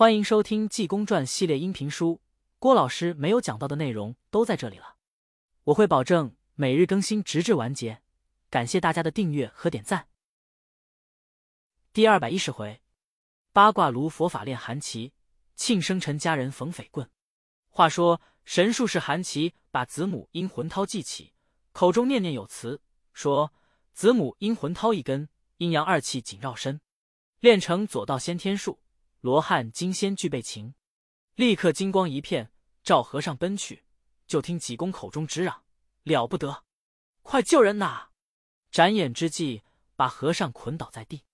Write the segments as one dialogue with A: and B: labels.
A: 欢迎收听《济公传》系列音频书，郭老师没有讲到的内容都在这里了。我会保证每日更新，直至完结。感谢大家的订阅和点赞。第二百一十回，八卦炉佛法炼韩琦，庆生辰家人逢匪棍。话说神术士韩琦把子母阴魂涛记起，口中念念有词，说子母阴魂涛一根，阴阳二气紧绕身，练成左道先天术。罗汉金仙具备情，立刻金光一片，照和尚奔去。就听济公口中直嚷：“了不得，快救人呐！”眨眼之际，把和尚捆倒在地。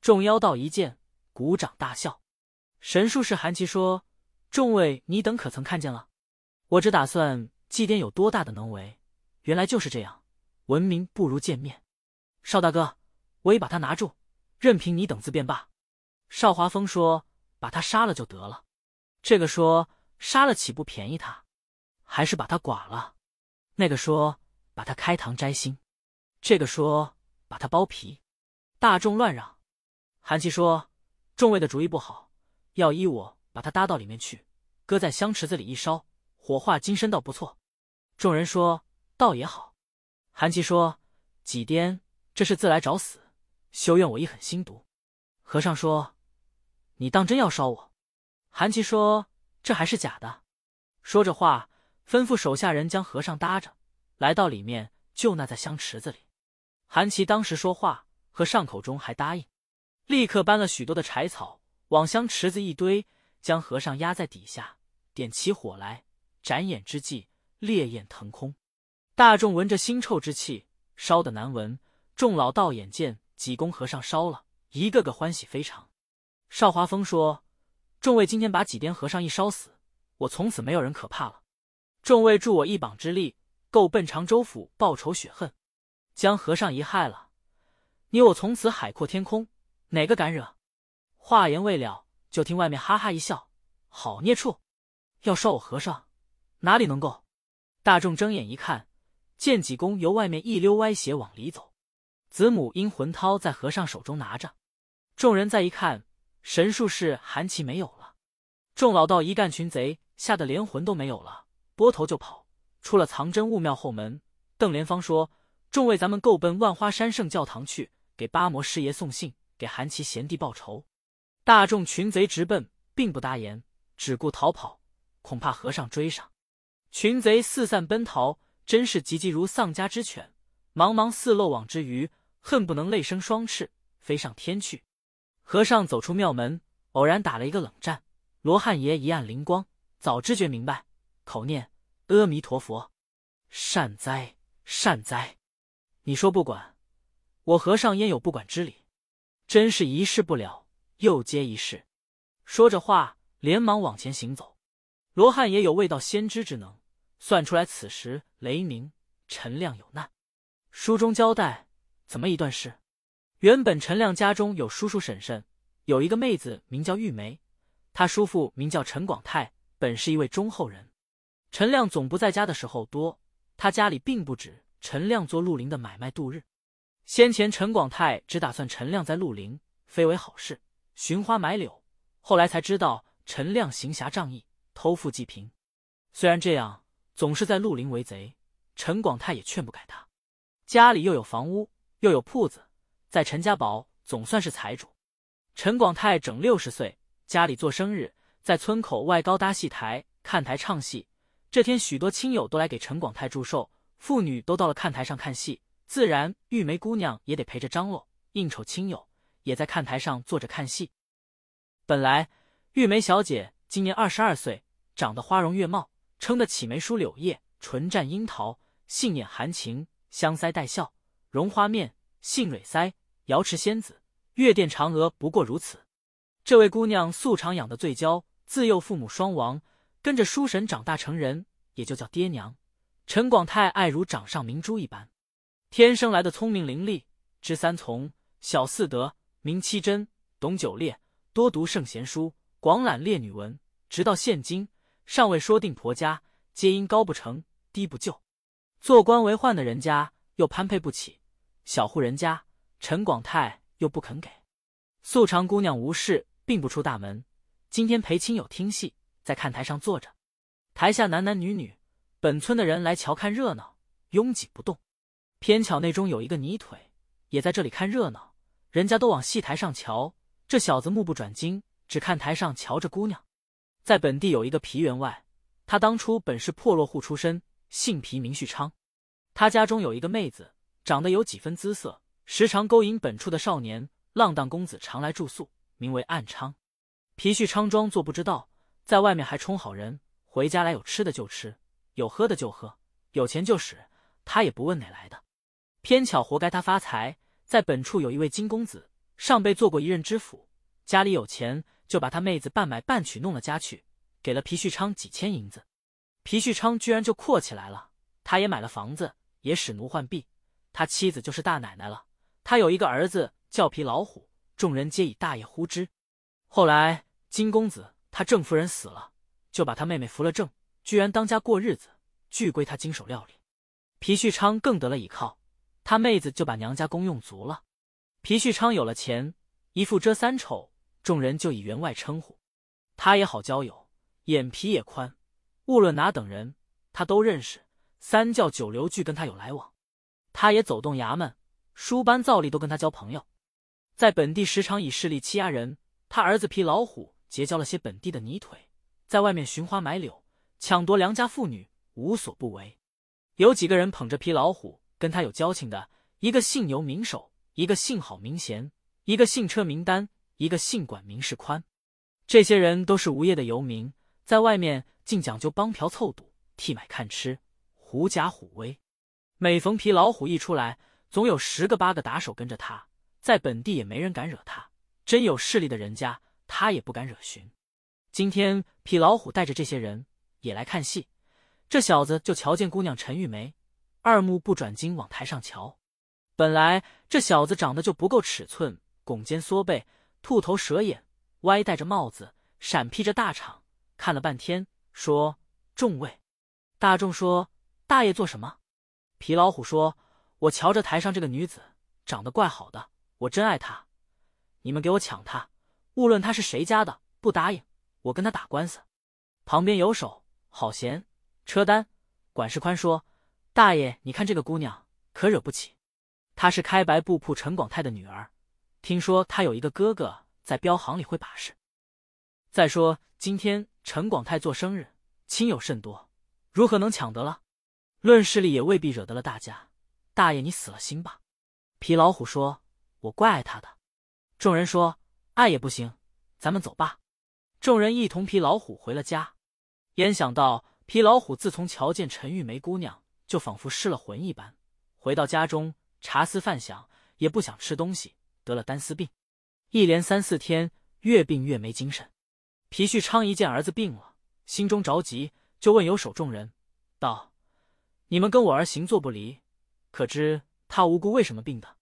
A: 众妖道一见，鼓掌大笑。神术士韩琦说：“众位，你等可曾看见了？我只打算祭奠有多大的能为，原来就是这样。闻名不如见面。邵大哥，我已把他拿住，任凭你等自便罢。”邵华峰说。把他杀了就得了。这个说杀了岂不便宜他？还是把他剐了？那个说把他开膛摘心。这个说把他剥皮。大众乱嚷。韩琦说：“众位的主意不好，要依我把他搭到里面去，搁在香池子里一烧，火化金身倒不错。”众人说：“倒也好。”韩琦说：“几颠，这是自来找死，休怨我一狠心毒。”和尚说。你当真要烧我？韩琦说：“这还是假的。”说着话，吩咐手下人将和尚搭着，来到里面就那在香池子里。韩琦当时说话，和尚口中还答应，立刻搬了许多的柴草往香池子一堆，将和尚压在底下，点起火来。眨眼之际，烈焰腾空，大众闻着腥臭之气，烧得难闻。众老道眼见济公和尚烧了，一个个欢喜非常。邵华峰说：“众位今天把几颠和尚一烧死，我从此没有人可怕了。众位助我一膀之力，够奔常州府报仇雪恨，将和尚一害了，你我从此海阔天空，哪个敢惹？”话言未了，就听外面哈哈一笑：“好孽畜，要烧我和尚，哪里能够？”大众睁眼一看，见济公由外面一溜歪斜往里走，子母阴魂涛在和尚手中拿着。众人再一看。神术士韩琦没有了，众老道一干群贼吓得连魂都没有了，拨头就跑，出了藏真悟庙后门。邓莲芳说：“众位，咱们够奔万花山圣教堂去，给八魔师爷送信，给韩琦贤弟报仇。”大众群贼直奔，并不答言，只顾逃跑，恐怕和尚追上。群贼四散奔逃，真是急急如丧家之犬，茫茫似漏网之鱼，恨不能泪生双翅，飞上天去。和尚走出庙门，偶然打了一个冷战。罗汉爷一按灵光，早知觉明白，口念阿弥陀佛，善哉善哉。你说不管我和尚焉有不管之理？真是一事不了，又接一事。说着话，连忙往前行走。罗汉爷有未到先知之能，算出来此时雷鸣，陈亮有难。书中交代怎么一段事？原本陈亮家中有叔叔婶婶，有一个妹子名叫玉梅，他叔父名叫陈广泰，本是一位忠厚人。陈亮总不在家的时候多，他家里并不止陈亮做绿林的买卖度日。先前陈广泰只打算陈亮在绿林非为好事，寻花买柳，后来才知道陈亮行侠仗义，偷富济贫。虽然这样，总是在绿林为贼，陈广泰也劝不改他。家里又有房屋，又有铺子。在陈家堡总算是财主。陈广泰整六十岁，家里做生日，在村口外高搭戏台，看台唱戏。这天，许多亲友都来给陈广泰祝寿，妇女都到了看台上看戏，自然玉梅姑娘也得陪着张罗应酬亲友，也在看台上坐着看戏。本来玉梅小姐今年二十二岁，长得花容月貌，撑得起眉梳柳叶，唇绽樱桃，杏眼含情，香腮带笑，容花面，杏蕊腮。瑶池仙子，月殿嫦娥，不过如此。这位姑娘素常养的最娇，自幼父母双亡，跟着叔婶长大成人，也就叫爹娘。陈广泰爱如掌上明珠一般，天生来的聪明伶俐，知三从，晓四德，明七真，懂九烈，多读圣贤书，广览烈女文，直到现今尚未说定婆家，皆因高不成低不就。做官为宦的人家又攀配不起，小户人家。陈广泰又不肯给，素常姑娘无事，并不出大门。今天陪亲友听戏，在看台上坐着，台下男男女女，本村的人来瞧看热闹，拥挤不动。偏巧内中有一个泥腿，也在这里看热闹，人家都往戏台上瞧，这小子目不转睛，只看台上瞧着姑娘。在本地有一个皮员外，他当初本是破落户出身，姓皮名旭昌。他家中有一个妹子，长得有几分姿色，时常勾引本处的少年浪荡公子，常来住宿，名为暗娼。皮旭昌装作不知道，在外面还充好人，回家来有吃的就吃，有喝的就喝，有钱就使，他也不问哪来的。偏巧活该他发财，在本处有一位金公子，上辈做过一任知府，家里有钱。就把他妹子半买半娶弄了家去，给了皮旭昌几千银子，皮旭昌居然就阔起来了。他也买了房子，也使奴换婢，他妻子就是大奶奶了。他有一个儿子叫皮老虎，众人皆以大爷呼之。后来金公子他郑夫人死了，就把他妹妹扶了正，居然当家过日子，俱归他经手料理。皮旭昌更得了倚靠，他妹子就把娘家公用足了。皮旭昌有了钱，一副遮三丑。众人就以员外称呼，他也好交友，眼皮也宽，无论哪等人，他都认识。三教九流俱跟他有来往，他也走动衙门、书班、造吏都跟他交朋友。在本地时常以势力欺压人，他儿子皮老虎结交了些本地的泥腿，在外面寻花买柳，抢夺良家妇女，无所不为。有几个人捧着皮老虎跟他有交情的，一个姓牛名守，一个姓郝名贤，一个姓车名丹。一个姓管名世宽，这些人都是无业的游民，在外面竟讲究帮嫖凑赌、替买看吃、狐假虎威。每逢皮老虎一出来，总有十个八个打手跟着他，在本地也没人敢惹他。真有势力的人家，他也不敢惹寻。今天皮老虎带着这些人也来看戏，这小子就瞧见姑娘陈玉梅，二目不转睛往台上瞧。本来这小子长得就不够尺寸，拱肩缩背。兔头蛇眼，歪戴着帽子，闪披着大氅，看了半天，说：“众位，大众说，大爷做什么？”皮老虎说：“我瞧着台上这个女子，长得怪好的，我真爱她。你们给我抢她，无论她是谁家的，不答应，我跟她打官司。”旁边有手好闲，车单管事宽说：“大爷，你看这个姑娘可惹不起，她是开白布铺陈广泰的女儿。”听说他有一个哥哥在镖行里会把式。再说今天陈广泰做生日，亲友甚多，如何能抢得了？论势力也未必惹得了大家。大爷，你死了心吧。皮老虎说：“我怪爱他的。”众人说：“爱也不行，咱们走吧。”众人一同皮老虎回了家。焉想到皮老虎自从瞧见陈玉梅姑娘，就仿佛失了魂一般，回到家中茶思饭想，也不想吃东西。得了单丝病，一连三四天，越病越没精神。皮旭昌一见儿子病了，心中着急，就问有手众人道：“你们跟我儿行坐不离，可知他无辜为什么病的？”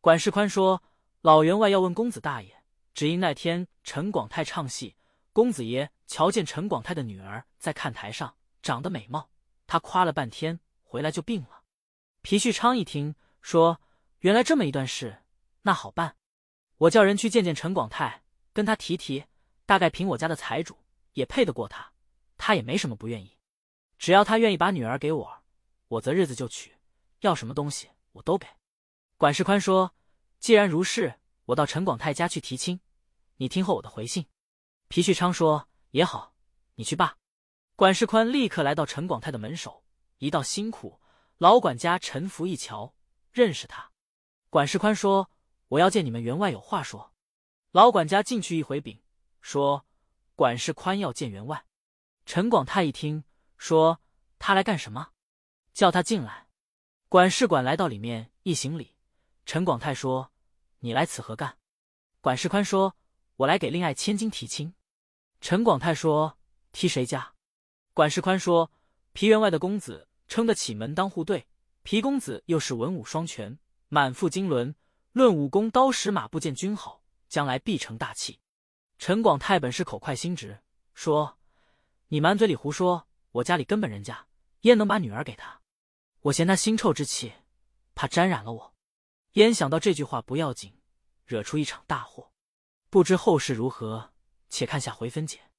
A: 管事宽说：“老员外要问公子大爷，只因那天陈广泰唱戏，公子爷瞧见陈广泰的女儿在看台上，长得美貌，他夸了半天，回来就病了。”皮旭昌一听说，原来这么一段事。那好办，我叫人去见见陈广泰，跟他提提，大概凭我家的财主也配得过他，他也没什么不愿意，只要他愿意把女儿给我，我择日子就娶，要什么东西我都给。管事宽说：“既然如是，我到陈广泰家去提亲，你听候我的回信。”皮旭昌说：“也好，你去罢。”管事宽立刻来到陈广泰的门首，一道辛苦，老管家陈福一瞧，认识他。管事宽说。我要见你们员外有话说。老管家进去一回禀，说管事宽要见员外。陈广泰一听，说他来干什么？叫他进来。管事管来到里面一行礼。陈广泰说：“你来此何干？”管事宽说：“我来给令爱千金提亲。”陈广泰说：“提谁家？”管事宽说：“皮员外的公子撑得起门当户对，皮公子又是文武双全，满腹经纶。”论武功，刀石马步见君好，将来必成大器。陈广泰本是口快心直，说：“你满嘴里胡说，我家里根本人家焉能把女儿给他？我嫌他腥臭之气，怕沾染了我。焉想到这句话不要紧，惹出一场大祸。不知后事如何，且看下回分解。